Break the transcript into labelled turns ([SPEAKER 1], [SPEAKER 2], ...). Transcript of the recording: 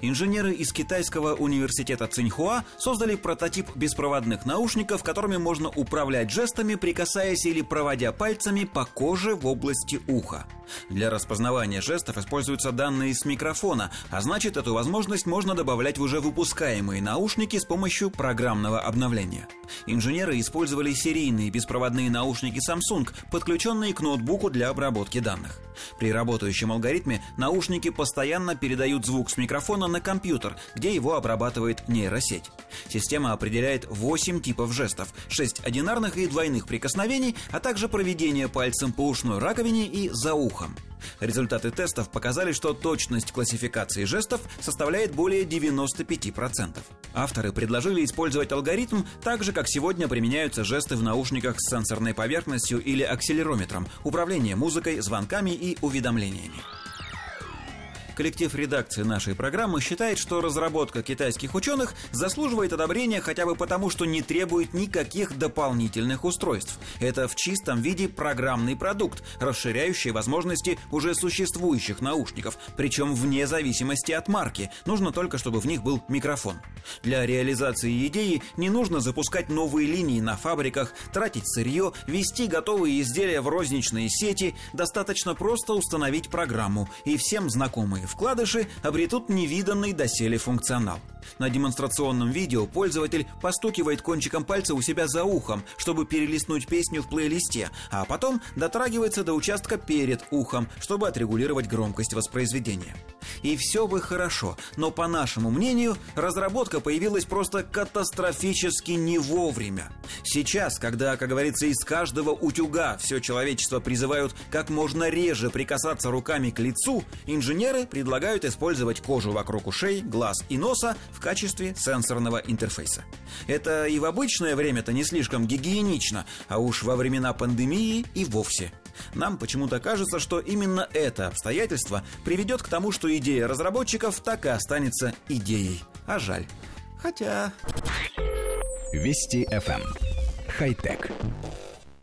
[SPEAKER 1] Инженеры из китайского университета Циньхуа создали прототип беспроводных наушников, которыми можно управлять жестами, прикасаясь или проводя пальцами по коже в области уха. Для распознавания жестов используются данные с микрофона, а значит эту возможность можно добавлять в уже выпускаемые наушники с помощью программного обновления. Инженеры использовали серийные беспроводные наушники Samsung, подключенные к ноутбуку для обработки данных. При работающем алгоритме наушники постоянно передают звук с микрофона на компьютер, где его обрабатывает нейросеть. Система определяет 8 типов жестов, 6 одинарных и двойных прикосновений, а также проведение пальцем по ушной раковине и за ухом. Результаты тестов показали, что точность классификации жестов составляет более 95%. Авторы предложили использовать алгоритм так же, как сегодня применяются жесты в наушниках с сенсорной поверхностью или акселерометром, управление музыкой, звонками и уведомлениями. Коллектив редакции нашей программы считает, что разработка китайских ученых заслуживает одобрения хотя бы потому, что не требует никаких дополнительных устройств. Это в чистом виде программный продукт, расширяющий возможности уже существующих наушников, причем вне зависимости от марки. Нужно только, чтобы в них был микрофон. Для реализации идеи не нужно запускать новые линии на фабриках, тратить сырье, вести готовые изделия в розничные сети. Достаточно просто установить программу, и всем знакомые вкладыши обретут невиданный доселе функционал. На демонстрационном видео пользователь постукивает кончиком пальца у себя за ухом, чтобы перелистнуть песню в плейлисте, а потом дотрагивается до участка перед ухом, чтобы отрегулировать громкость воспроизведения. И все бы хорошо, но по нашему мнению, разработка появилась просто катастрофически не вовремя. Сейчас, когда, как говорится, из каждого утюга все человечество призывают как можно реже прикасаться руками к лицу, инженеры предлагают использовать кожу вокруг ушей, глаз и носа в качестве сенсорного интерфейса. Это и в обычное время-то не слишком гигиенично, а уж во времена пандемии и вовсе – нам почему-то кажется, что именно это обстоятельство приведет к тому, что идея разработчиков так и останется идеей. А жаль. Хотя...
[SPEAKER 2] Вести FM. Эм. Хай-тек.